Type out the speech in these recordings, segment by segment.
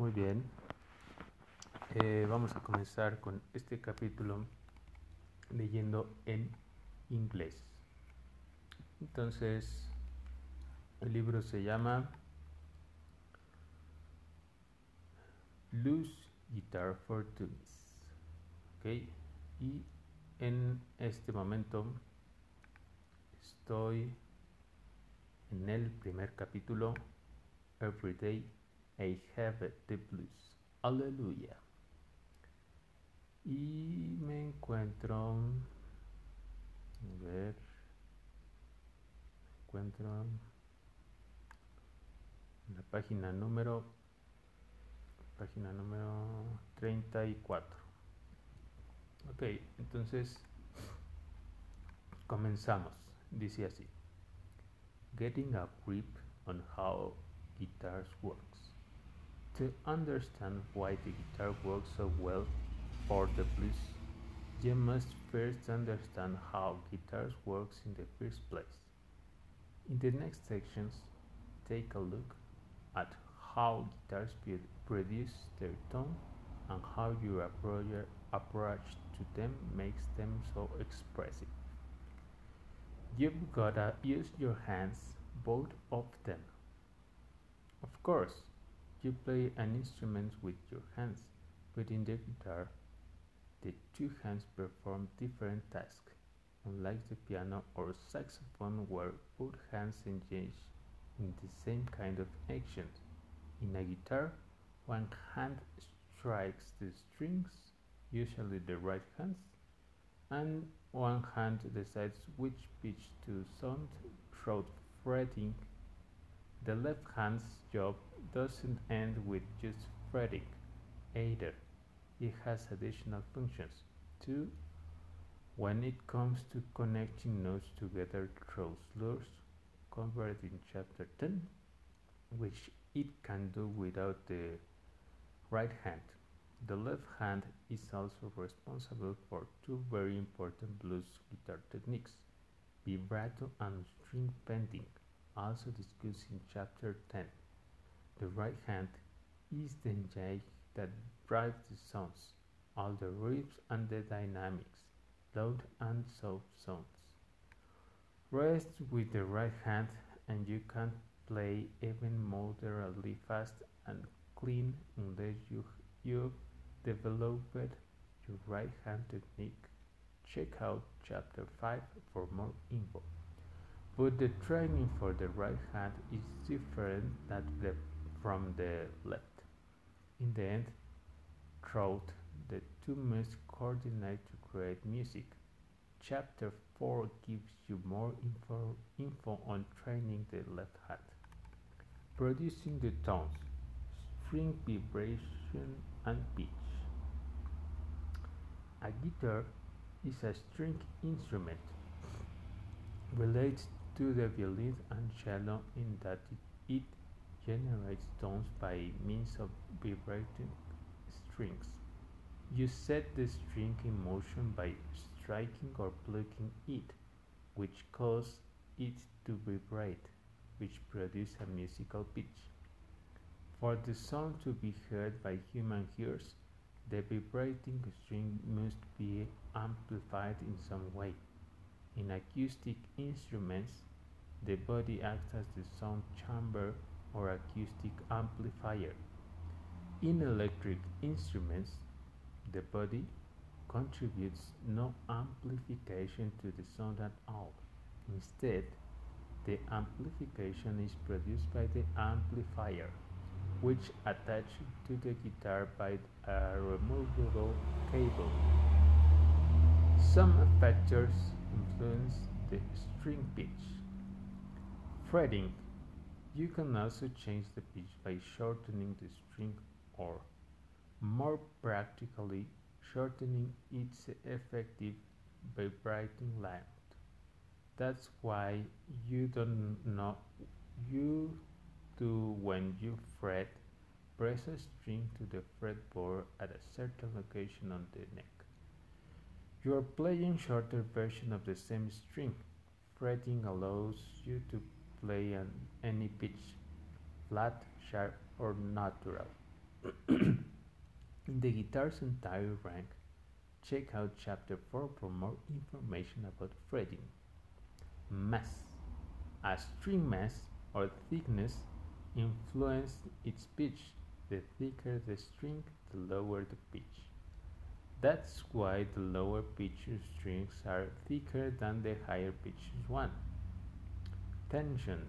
Muy bien. Eh, vamos a comenzar con este capítulo leyendo en inglés. Entonces, el libro se llama Loose Guitar for Tunes. ¿Ok? Y en este momento estoy en el primer capítulo, Every Day I Have the Blues. Aleluya. Y me encuentro, a ver, me encuentro en la página número, página número 34. Ok, entonces comenzamos. Dice así. Getting a grip on how guitars works. To understand why the guitar works so well for the blues, you must first understand how guitars works in the first place. In the next sections, take a look at how guitars produce their tone and how your approach to them makes them so expressive. You've gotta use your hands, both of them. Of course, you play an instrument with your hands, but in the guitar, the two hands perform different tasks, unlike the piano or saxophone where both hands engage in the same kind of action. In a guitar, one hand strikes the strings, usually the right hand, and one hand decides which pitch to sound through fretting. The left hand's job doesn't end with just fretting either. It has additional functions too when it comes to connecting notes together through slurs covered in chapter 10, which it can do without the right hand. The left hand is also responsible for two very important blues guitar techniques, vibrato and string bending, also discussed in chapter 10. The right hand is the engine that drives the sounds, all the riffs and the dynamics, loud and soft sounds. Rest with the right hand and you can play even moderately fast and clean unless you, you developed your right hand technique. Check out chapter 5 for more info. But the training for the right hand is different the, from the left. In the end, throughout the two must coordinate to create music. Chapter 4 gives you more info, info on training the left hand. Producing the tones, string vibration and pitch. A guitar is a string instrument related to the violin and cello in that it generates tones by means of vibrating strings. You set the string in motion by striking or plucking it, which causes it to vibrate, which produces a musical pitch. For the sound to be heard by human ears, the vibrating string must be amplified in some way. In acoustic instruments, the body acts as the sound chamber or acoustic amplifier. In electric instruments, the body contributes no amplification to the sound at all. Instead, the amplification is produced by the amplifier which attached to the guitar by a removable cable. Some factors influence the string pitch. Fretting. You can also change the pitch by shortening the string or, more practically, shortening its effective vibrating length. That's why you don't know you do when you fret, press a string to the fretboard at a certain location on the neck. You are playing shorter version of the same string. Fretting allows you to play on any pitch, flat, sharp, or natural. In the guitar's entire rank, check out chapter 4 for more information about fretting. Mass. A string mass or thickness influences its pitch. The thicker the string, the lower the pitch. That's why the lower pitched strings are thicker than the higher pitched one. Tension.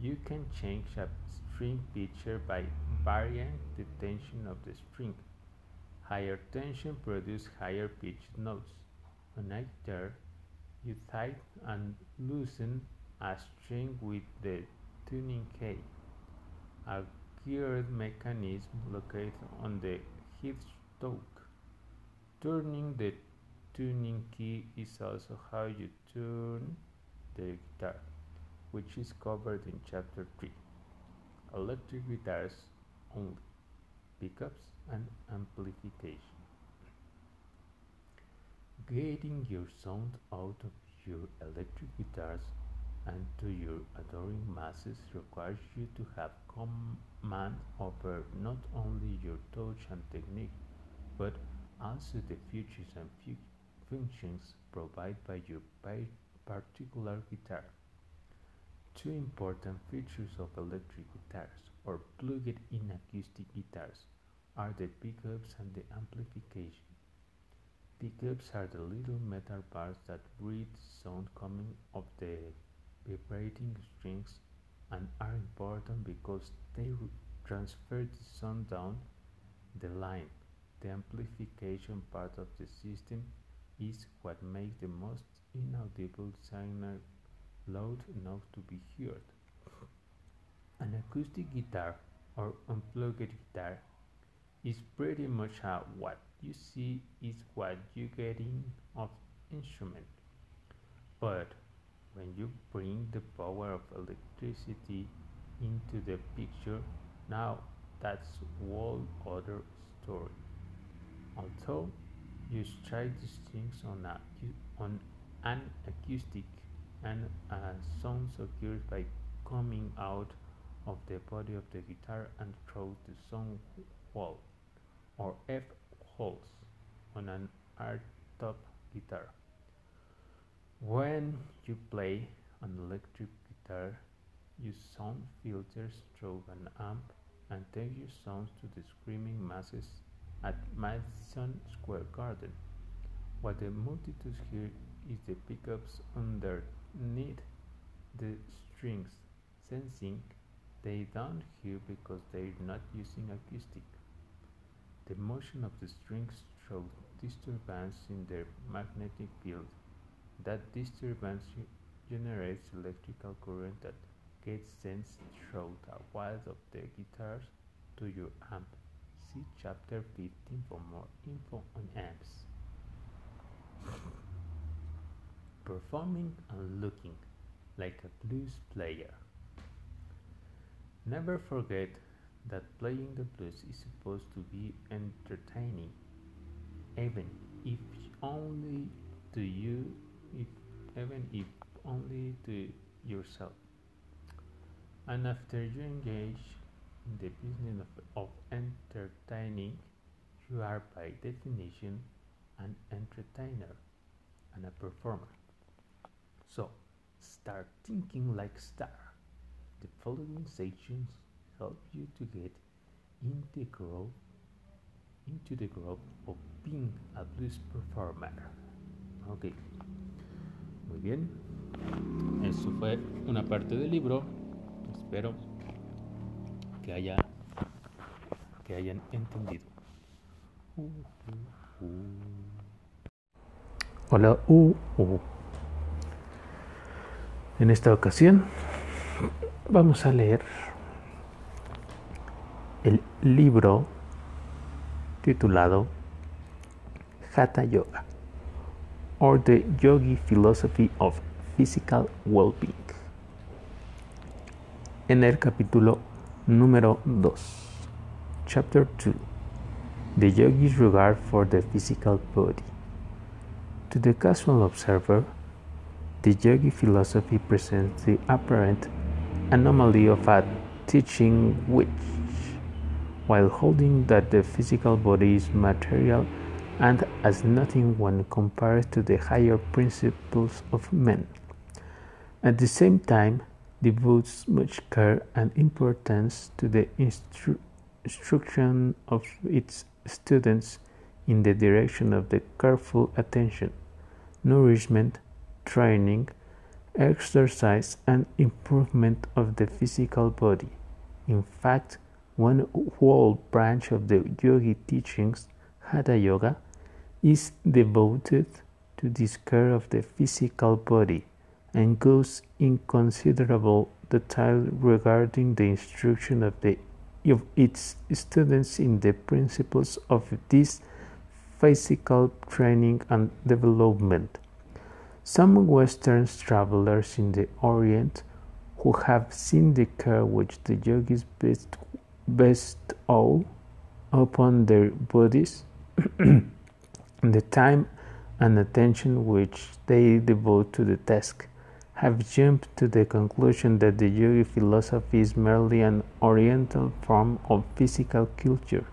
You can change a string pitcher by varying the tension of the string. Higher tension produces higher pitched notes. On a guitar, you tighten and loosen a string with the tuning key, a geared mechanism located on the headstock. Turning the tuning key is also how you tune the guitar, which is covered in chapter 3. Electric guitars only, pickups and amplification. Getting your sound out of your electric guitars and to your adoring masses requires you to have command over not only your touch and technique, but also the features and fu functions provided by your particular guitar. Two important features of electric guitars or plugged-in acoustic guitars are the pickups and the amplification. Pickups are the little metal bars that breathe sound coming off the vibrating strings and are important because they transfer the sound down the line. The amplification part of the system is what makes the most inaudible signal loud enough to be heard. An acoustic guitar or unplugged guitar is pretty much a what you see is what you get in of instrument. But when you bring the power of electricity into the picture, now that's whole other story. Although you strike the strings on, a, on an acoustic and a sound occurs by coming out of the body of the guitar and through the sound wall or F holes on an archtop guitar. When you play an electric guitar, you sound filters through an amp and take your sounds to the screaming masses at Madison Square Garden. What the multitudes hear is the pickups underneath the strings, sensing they don't hear because they're not using acoustic. The motion of the strings shows disturbance in their magnetic field. That disturbance generates electrical current that gets sent through the wires of the guitars to your amp. See chapter 15 for more info on amps. Performing and looking like a blues player. Never forget that playing the blues is supposed to be entertaining, even if only to you, if even if only to yourself. And after you engage in the business of, of entertaining, you are by definition an entertainer and a performer. So start thinking like star. The following sections help you to get integral into the group of being a blues performer. Ok, muy bien. Eso fue una parte del libro. Espero que haya que hayan entendido. Uh, uh, uh. En esta ocasión vamos a leer el libro titulado Hatha Yoga or the Yogi Philosophy of Physical Well-Being. En el capítulo número 2, Chapter 2, The Yogi's Regard for the Physical Body. To the casual observer, the Yogi philosophy presents the apparent anomaly of a teaching which while holding that the physical body is material and as nothing when compared to the higher principles of men. At the same time, devotes much care and importance to the instru- instruction of its students in the direction of the careful attention, nourishment, training, exercise, and improvement of the physical body. In fact, one whole branch of the yogi teachings, Hatha Yoga, is devoted to this care of the physical body and goes in considerable detail regarding the instruction of, the, of its students in the principles of this physical training and development. Some Western travelers in the Orient who have seen the care which the yogis best, bestow upon their bodies, the time and attention which they devote to the task, have jumped to the conclusion that the yogi philosophy is merely an oriental form of physical culture.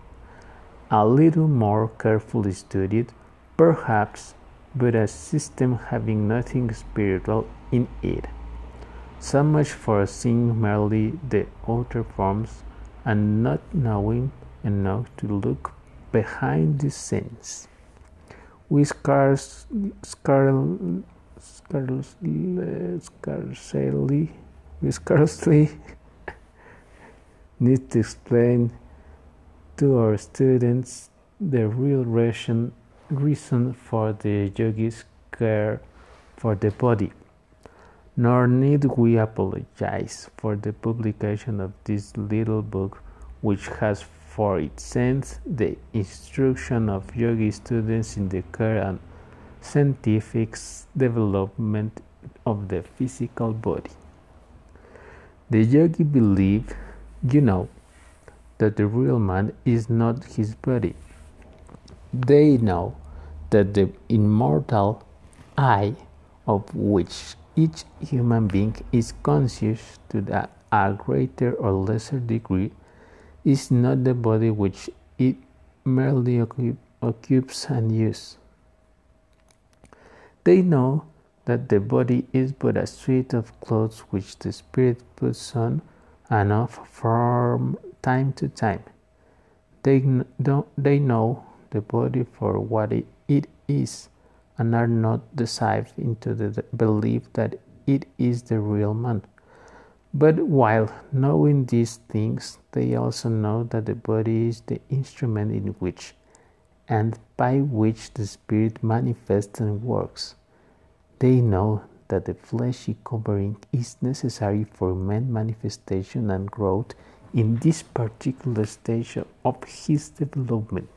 A little more carefully studied, perhaps, but a system having nothing spiritual in it. So much for seeing merely the outer forms and not knowing enough to look behind the scenes. We scarce, scarcely, scarcely, we scarcely need to explain to our students the real reason, reason for the yogi's care for the body. Nor need we apologize for the publication of this little book, which has for its sense the instruction of yogi students in the care and scientific development of the physical body. The yogi believe, you know, that the real man is not his body. They know that the immortal I, of which each human being is conscious to a greater or lesser degree, is not the body which it merely occupies and uses. They know that the body is but a suit of clothes which the spirit puts on and off from time to time. They, they know the body for what it, is and are not deceived into the belief that it is the real man. But while knowing these things, they also know that the body is the instrument in which and by which the Spirit manifests and works. They know that the fleshy covering is necessary for man manifestation and growth in this particular stage of his development.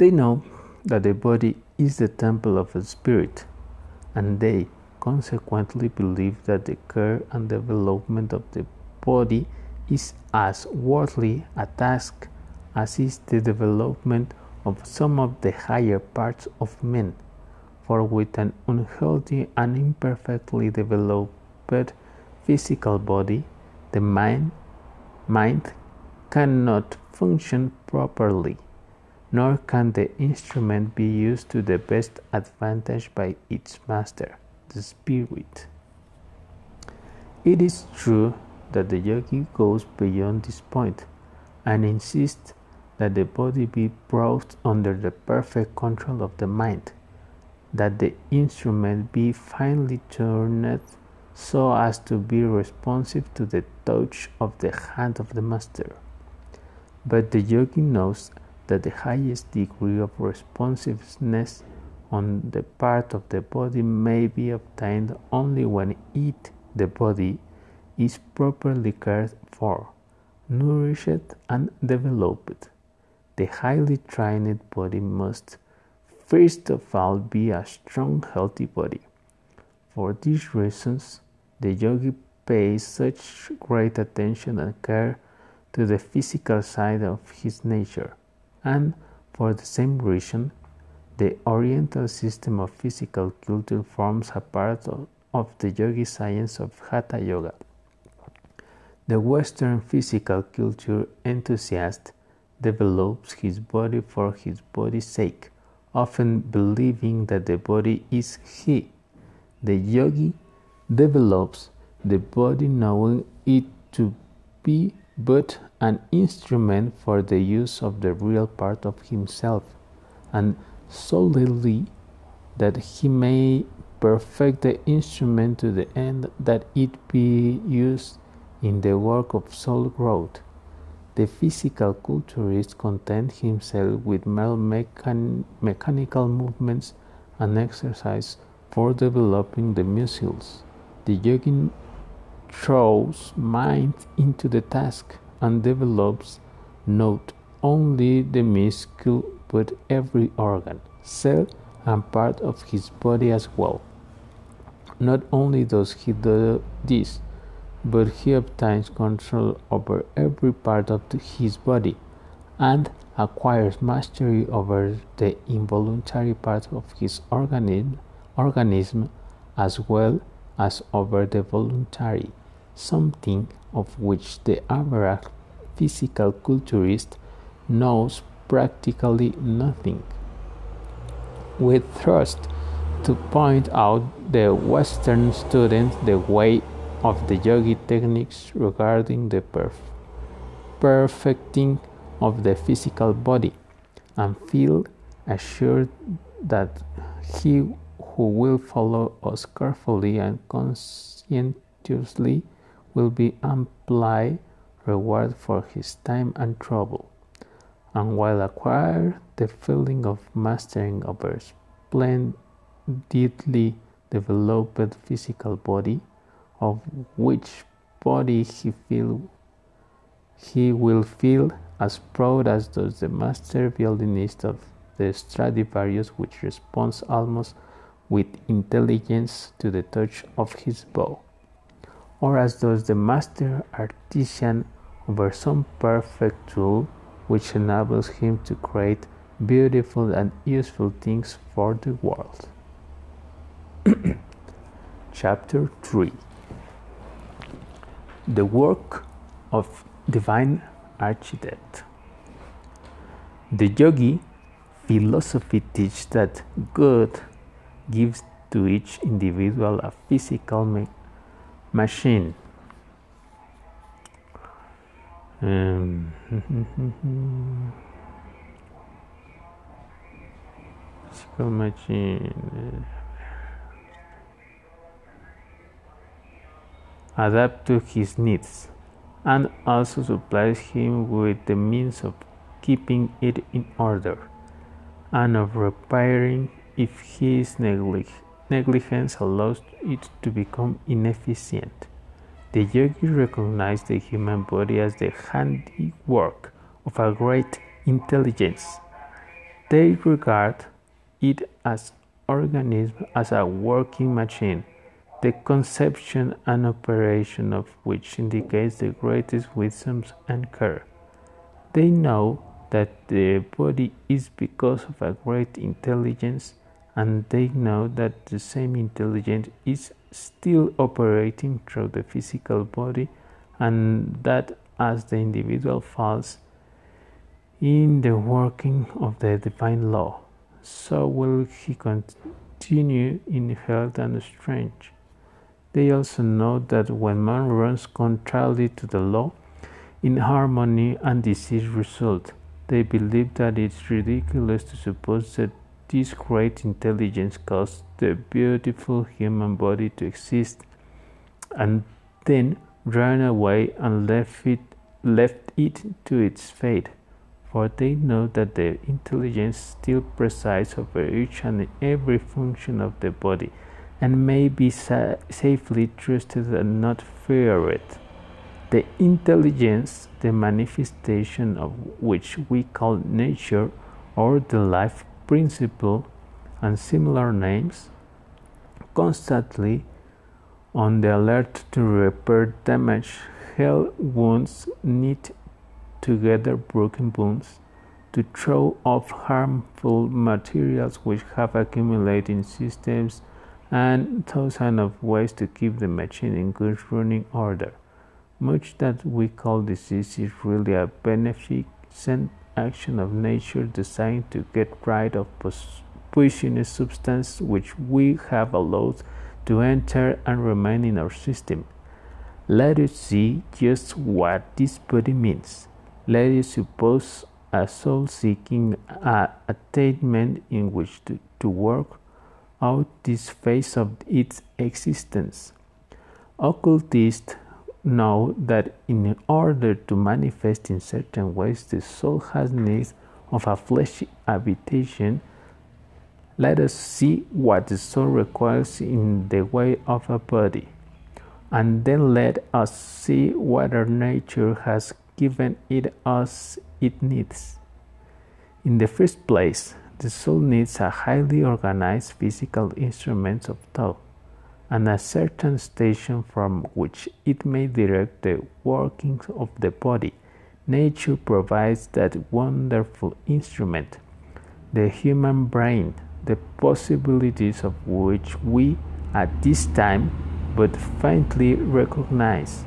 They know that the body is the temple of the spirit, and they consequently believe that the care and development of the body is as worthy a task as is the development of some of the higher parts of men, for with an unhealthy and imperfectly developed physical body, the mind mind cannot function properly, nor can the instrument be used to the best advantage by its master, the spirit. It is true that the yogi goes beyond this point and insists that the body be brought under the perfect control of the mind, that the instrument be finely turned so as to be responsive to the touch of the hand of the master. But the yogi knows that the highest degree of responsiveness on the part of the body may be obtained only when it, the body, is properly cared for, nourished, and developed. The highly trained body must, first of all, be a strong, healthy body. For these reasons, the yogi pays such great attention and care to the physical side of his nature, and for the same reason, the Oriental system of physical culture forms a part of, the yogi science of Hatha Yoga. The Western physical culture enthusiast develops his body for his body's sake, often believing that the body is he. The yogi develops the body knowing it to be but an instrument for the use of the real part of himself, and solely that he may perfect the instrument to the end that it be used in the work of soul growth. The physical culturist content himself with mere mechan- mechanical movements and exercise for developing the muscles. The yogin throws mind into the task and develops not only the muscle but every organ, cell, and part of his body as well. Not only does he do this, but he obtains control over every part of his body and acquires mastery over the involuntary parts of his organism, organism as well as over the voluntary, something of which the average physical culturist knows practically nothing. We trust to point out the Western students the way of the yogi techniques regarding the perf- perfecting of the physical body and feel assured that he who will follow us carefully and conscientiously will be amply reward for his time and trouble, and while acquire the feeling of mastering over splendidly developed physical body, of which body he feel he will feel as proud as does the master violinist of the Stradivarius, which responds almost with intelligence to the touch of his bow, or as does the master artisan over some perfect tool which enables him to create beautiful and useful things for the world. Chapter 3 The work of divine architect. The yogi philosophy teaches that God gives to each individual a physical ma- machine. Um, physical machine. adapt to his needs and also supplies him with the means of keeping it in order and of repairing if his negligence allows it to become inefficient. The yogi recognize the human body as the handiwork of a great intelligence. They regard it as organism as a working machine the conception and operation of which indicates the greatest wisdom and care. They know that the body is because of a great intelligence, and they know that the same intelligence is still operating through the physical body, and that as the individual falls in the working of the divine law, so will he continue in health and strength. They also know that when man runs contrary to the law, inharmony and disease result. They believe that it's ridiculous to suppose that this great intelligence caused the beautiful human body to exist and then ran away and left it, left it to its fate. For they know that the intelligence still presides over each and every function of the body and may be sa- safely trusted and not feared. The intelligence, the manifestation of which we call nature or the life principle and similar names, constantly on the alert to repair damage, heal wounds, knit together broken bones, to throw off harmful materials which have accumulated in systems and thousands of ways to keep the machine in good running order. Much that we call disease is really a beneficent action of nature designed to get rid of poisonous substance which we have allowed to enter and remain in our system. Let us see just what this body means. Let us suppose a soul seeking a attainment in which to, to work out this phase of its existence. Occultists know that in order to manifest in certain ways, the soul has need of a fleshy habitation. Let us see what the soul requires in the way of a body, and then let us see whether nature has given it us it needs. In the first place, the soul needs a highly organized physical instrument of thought and a certain station from which it may direct the workings of the body. Nature provides that wonderful instrument, the human brain, the possibilities of which we at this time but faintly recognize.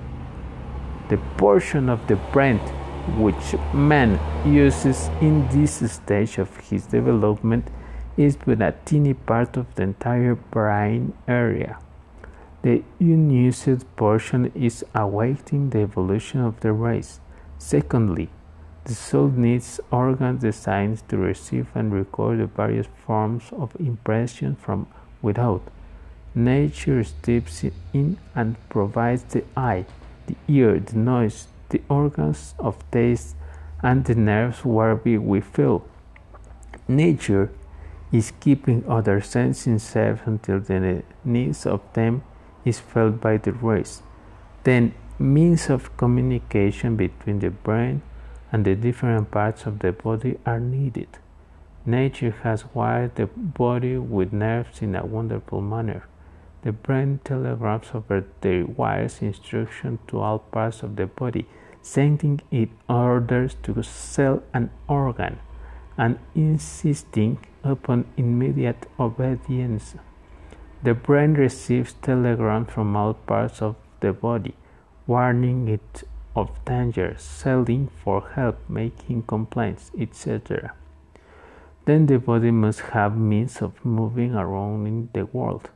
The portion of the brain which man uses in this stage of his development is but a tiny part of the entire brain area. The unused portion is awaiting the evolution of the race. Secondly, the soul needs organ designs to receive and record the various forms of impression from without. Nature steps in and provides the eye, the ear, the nose, the organs of taste, and the nerves whereby we feel. Nature is keeping other senses in safe until the needs of them is felt by the race. Then means of communication between the brain and the different parts of the body are needed. Nature has wired the body with nerves in a wonderful manner. The brain telegraphs over the wires instruction to all parts of the body, sending it orders to cell and organ, and insisting upon immediate obedience. The brain receives telegrams from all parts of the body, warning it of danger, selling for help, making complaints, etc. Then the body must have means of moving around in the world.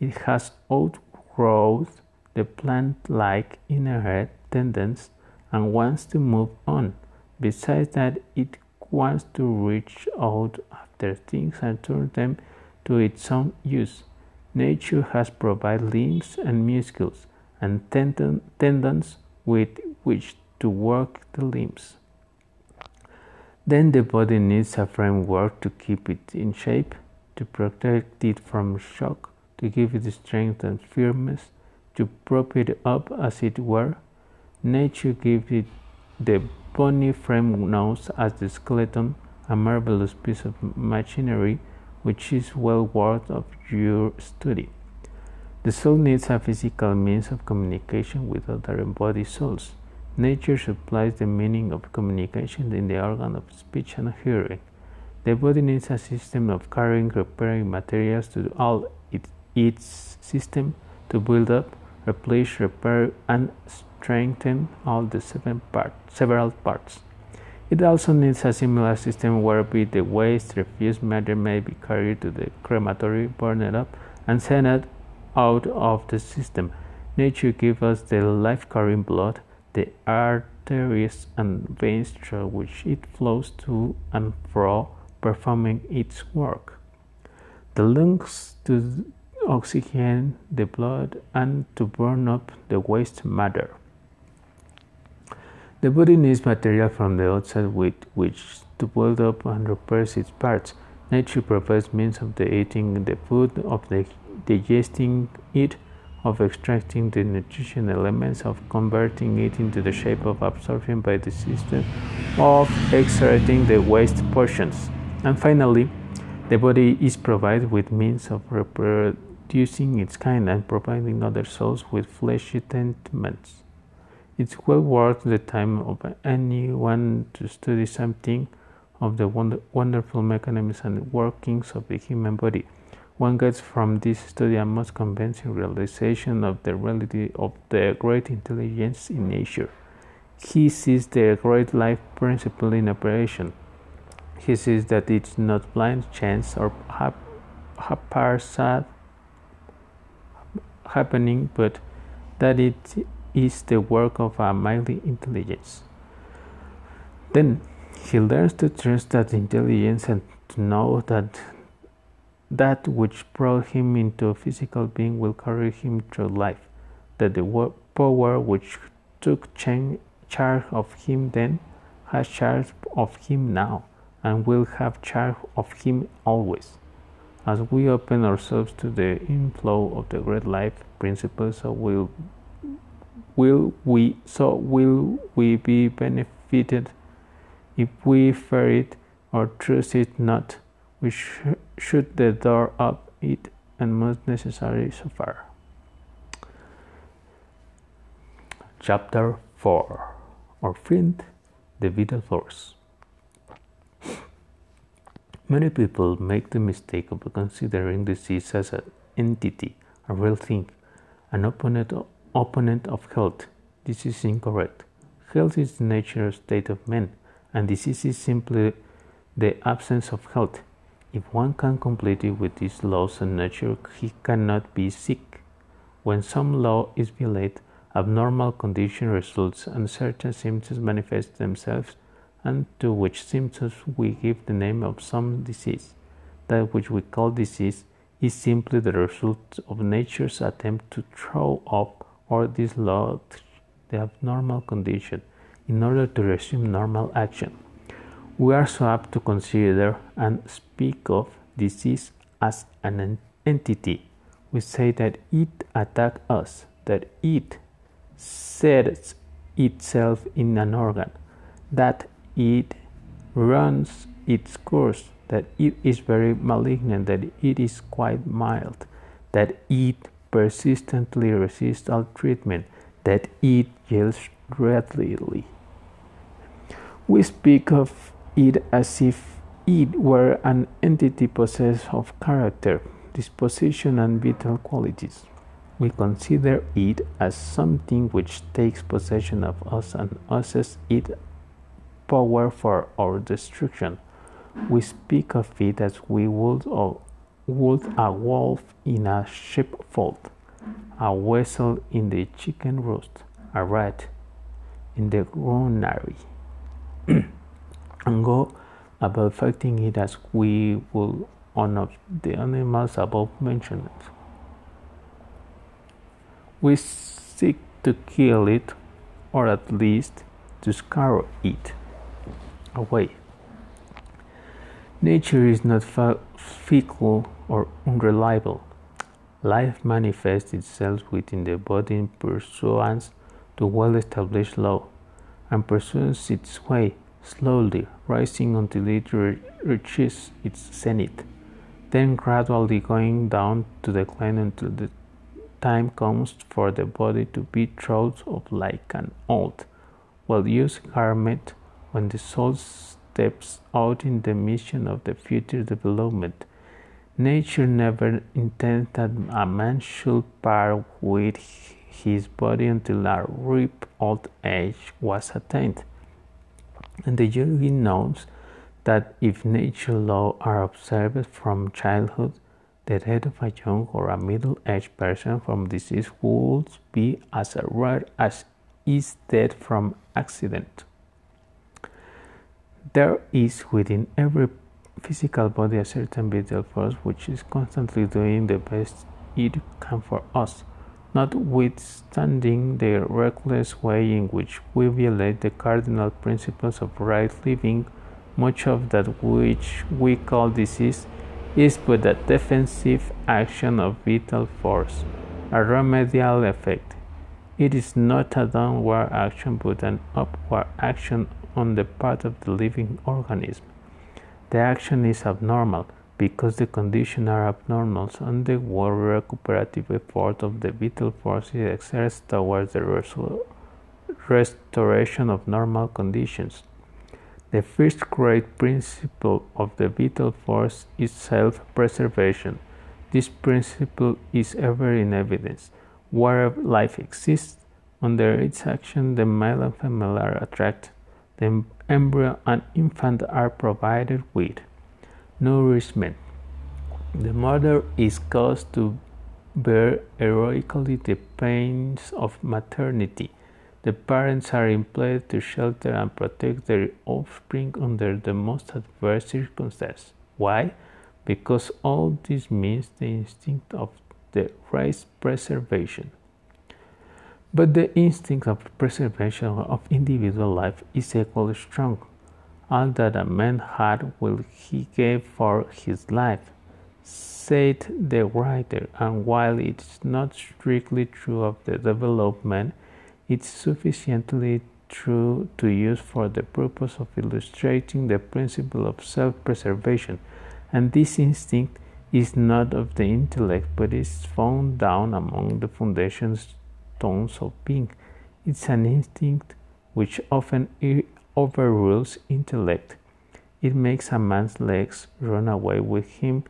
It has outgrowth the plant like inner tendencies and wants to move on. Besides that, it wants to reach out after things and turn them to its own use. Nature has provided limbs and muscles and tendon, tendons with which to work the limbs. Then the body needs a framework to keep it in shape, to protect it from shock, to give it strength and firmness, to prop it up as it were. Nature gives it the bony frame known as the skeleton, a marvelous piece of machinery which is well worth of your study. The soul needs a physical means of communication with other embodied souls. Nature supplies the meaning of communication in the organ of speech and hearing. The body needs a system of carrying, repairing materials to all its, its system to build up, replace, repair, and strengthen all the seven part, several parts. It also needs a similar system whereby the waste refuse matter may be carried to the crematory, burned up, and sent out of the system. Nature gives us the life carrying blood, the arteries and veins through which it flows to and fro, performing its work. The lungs to oxygen the blood and to burn up the waste matter. The body needs material from the outside with which to build up and repair its parts. Nature provides means of the eating the food, of the digesting it, of extracting the nutrition elements, of converting it into the shape of absorption by the system, of extracting the waste portions. And finally, the body is provided with means of reproducing its kind and providing other souls with fleshy tenements. It's well worth the time of anyone to study something of the wonder, wonderful mechanisms and workings of the human body. One gets from this study a most convincing realization of the reality of the great intelligence in nature. He sees the great life principle in operation. He sees that it's not blind chance or haphazard happening, but that it is the work of a mighty intelligence. Then he learns to trust that intelligence and to know that that which brought him into a physical being will carry him through life, that the power which took charge of him then has charge of him now and will have charge of him always. As we open ourselves to the inflow of the great life principle, so will will we so will we be benefited if we fear it or trust it not we sh shoot the door up it and most necessary so far. Chapter 4 or friend, the vital force. Many people make the mistake of considering disease as an entity, a real thing, an opponent, opponent of health. This is incorrect. Health is the natural state of man, and disease is simply the absence of health. If one can completely with these laws of nature, he cannot be sick. When some law is violated, abnormal condition results and certain symptoms manifest themselves, and to which symptoms we give the name of some disease. That which we call disease is simply the result of nature's attempt to throw off or dislodge the abnormal condition in order to resume normal action. We are so apt to consider and speak of disease as an entity. We say that it attacks us, that it sets itself in an organ, that it runs its course, that it is very malignant, that it is quite mild, that it persistently resist all treatment, that it yields readily. We speak of it as if it were an entity possessed of character, disposition, and vital qualities. We consider it as something which takes possession of us and uses its power for our destruction. We speak of it as we would of would a wolf in a sheepfold, a weasel in the chicken roost, a rat in the granary. and go about fighting it as we would one of the animals above mentioned. We seek to kill it, or at least to scare it away. Nature is not fickle or unreliable. Life manifests itself within the body in pursuance to well established law and pursues its way slowly rising until it re- reaches its zenith, then gradually going down to decline until the time comes for the body to be thrown off like an old, well-used garment when the soul steps out in the mission of the future development. Nature never intended that a man should part with his body until a ripe old age was attained. And the yogi knows that if nature laws are observed from childhood, the death of a young or a middle-aged person from disease would be as rare as is death from accident. There is within every physical body a certain vital force which is constantly doing the best it can for us notwithstanding the reckless way in which we violate the cardinal principles of right living, much of that which we call disease is but a defensive action of vital force, a remedial effect. It is not a downward action but an upward action on the part of the living organism. The action is abnormal because the conditions are abnormal and the world recuperative effort of the vital force is exerted towards the restoration of normal conditions. The first great principle of the vital force is self preservation. This principle is ever in evidence. Wherever life exists, under its action, the male and female are attracted. The embryo and infant are provided with nourishment. The mother is caused to bear heroically the pains of maternity. The parents are employed to shelter and protect their offspring under the most adverse circumstances. Why? Because all this means the instinct of the race preservation. But the instinct of preservation of individual life is equally strong. All that a man had will he give for his life, said the writer, and while it is not strictly true of the development, it is sufficiently true to use for the purpose of illustrating the principle of self preservation, and this instinct is not of the intellect but is found down among the foundations tones of being. It's an instinct which often overrules intellect. It makes a man's legs run away with him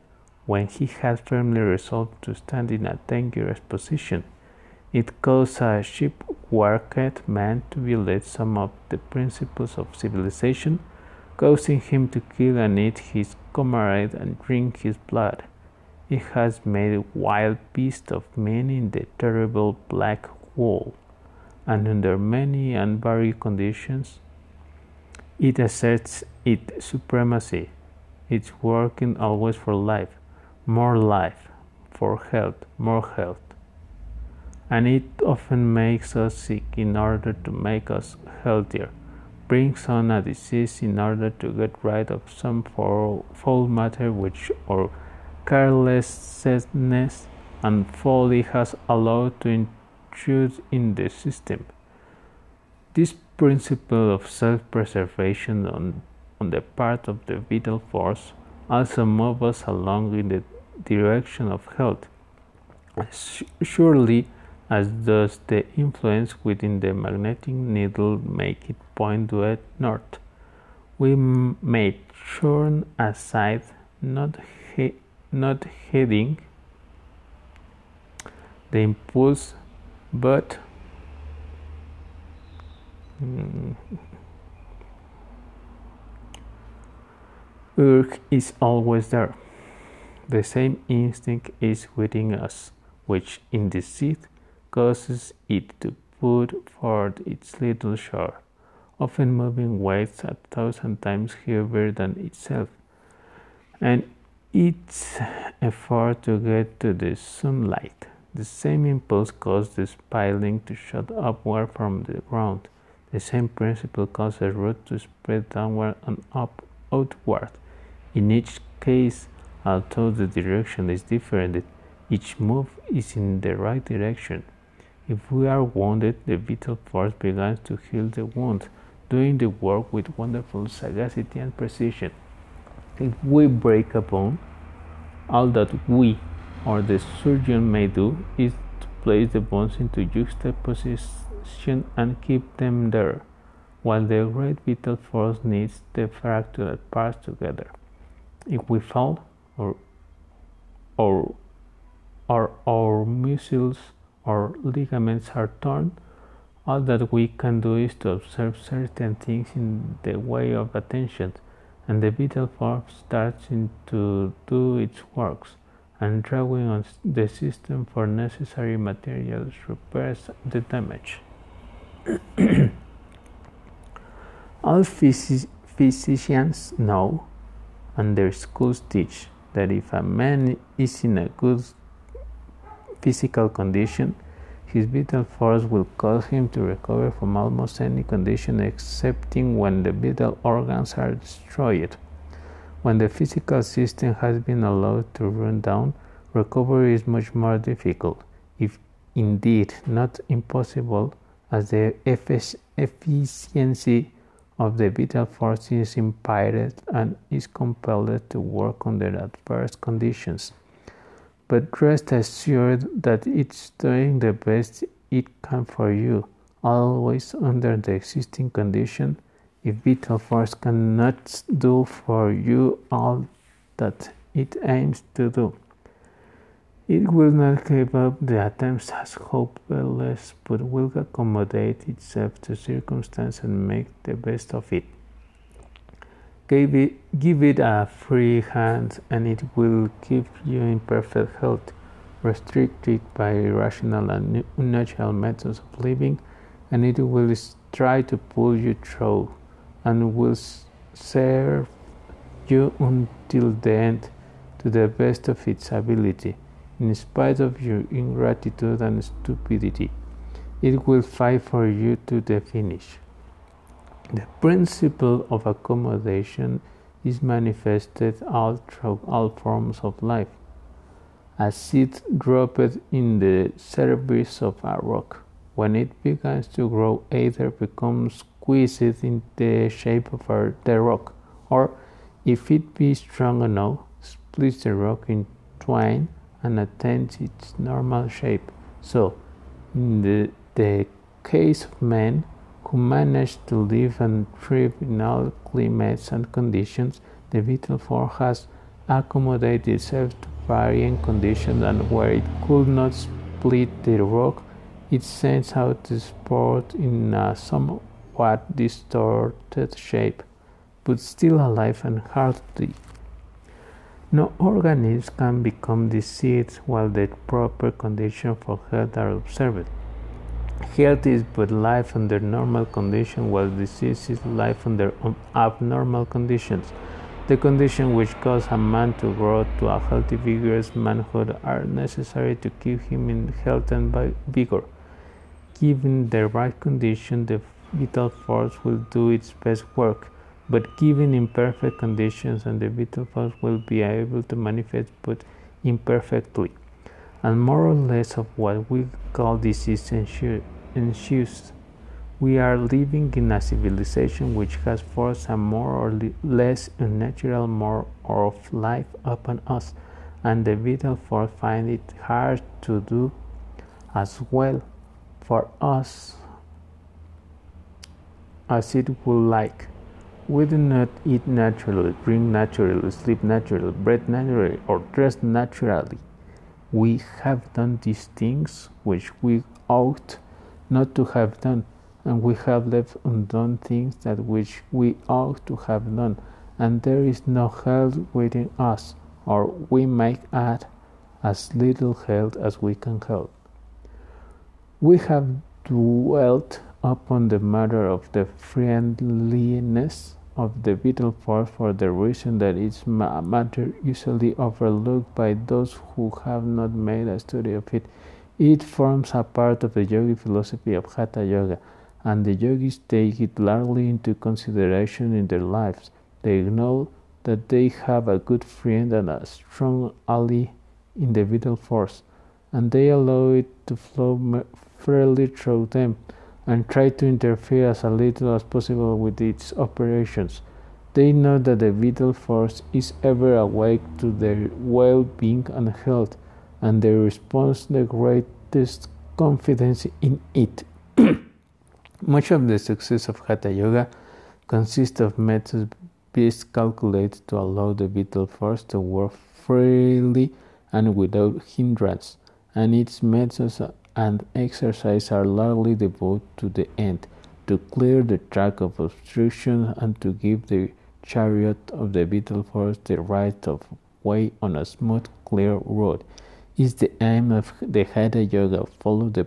when he has firmly resolved to stand in a dangerous position. It causes a shipwrecked man to violate some of the principles of civilization, causing him to kill and eat his comrade and drink his blood. It has made wild beasts of men in the terrible black wall, and under many and varied conditions, it asserts its supremacy. It's working always for life, more life, for health, more health. And it often makes us sick in order to make us healthier, brings on a disease in order to get rid of some foul matter which our carelessness and folly has allowed to intrude in the system. This principle of self preservation on, on the part of the vital force also moves us along in the direction of health, surely as does the influence within the magnetic needle make it point due north. We may turn aside, not, he, not heading the impulse but mm, is always there. The same instinct is within us, which in deceit causes it to put forth its little shore, often moving weights a thousand times heavier than itself, and its effort to get to the sunlight the same impulse caused the spiling to shoot upward from the ground. The same principle caused the root to spread downward and up outward. In each case, although the direction is different, each move is in the right direction. If we are wounded, the vital force begins to heal the wound, doing the work with wonderful sagacity and precision. If we break a bone, all that we or the surgeon may do is to place the bones into juxtaposition and keep them there, while the great vital force knits the fractured parts together. If we fall, or, or, or our muscles or ligaments are torn, all that we can do is to observe certain things in the way of attention, and the vital force starts to do its works and drawing on the system for necessary materials repairs the damage. All phys- physicians know, and their schools teach, that if a man is in a good physical condition, his vital force will cause him to recover from almost any condition excepting when the vital organs are destroyed. When the physical system has been allowed to run down, recovery is much more difficult, if indeed not impossible, as the efficiency of the vital force is impaired and is compelled to work under adverse conditions. But rest assured that it's doing the best it can for you, always under the existing condition if vital force cannot do for you all that it aims to do. It will not give up the attempts as hopeless, but will accommodate itself to circumstance and make the best of it. Give it, give it a free hand, and it will keep you in perfect health, restricted by irrational and unnatural methods of living, and it will try to pull you through, and will serve you until the end to the best of its ability in spite of your ingratitude and stupidity. It will fight for you to the finish. The principle of accommodation is manifested all through all forms of life. A seed dropped in the service of a rock, when it begins to grow, either becomes squeezed in the shape of the rock, or if it be strong enough, splits the rock in twain and attains its normal shape. So, in the, the case of men who manage to live and thrive in all climates and conditions, the vital force has accommodated itself to varying conditions, and where it could not split the rock, it sends out the sport in uh, a somewhat distorted shape, but still alive and hearty. No organism can become diseased while the proper conditions for health are observed. Health is but life under normal conditions, while disease is life under abnormal conditions. The conditions which cause a man to grow to a healthy, vigorous manhood are necessary to keep him in health and vigor. Given the right condition, the vital force will do its best work but given imperfect conditions and the vital force will be able to manifest but imperfectly and more or less of what we call disease ensues. We are living in a civilization which has forced a more or less unnatural more of life upon us, and the vital force find it hard to do as well for us as it would like. We do not eat naturally, drink naturally, sleep naturally, breathe naturally, or dress naturally. We have done these things which we ought not to have done, and we have left undone things that which we ought to have done, and there is no health within us, or we might add as little health as we can help. We have dwelt upon the matter of the friendliness of the vital force for the reason that it's a matter usually overlooked by those who have not made a study of it. It forms a part of the yogi philosophy of Hatha Yoga, and the yogis take it largely into consideration in their lives. They know that they have a good friend and a strong ally in the vital force, and they allow it to flow freely through them and try to interfere as little as possible with its operations. They know that the vital force is ever awake to their well being and health, and they respond the greatest confidence in it. Much of the success of Hatha Yoga consists of methods best calculated to allow the vital force to work freely and without hindrance, and its methods and exercise are largely devoted to the end to clear the track of obstruction and to give the chariot of the vital force the right of way on a smooth, clear road. Is the aim of the Hatha Yoga. Follow the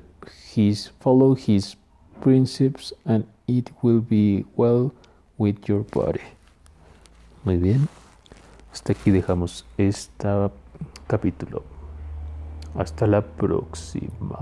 his follow his principles and it will be well with your body. Muy bien. Hasta aquí dejamos este capítulo. Hasta la próxima.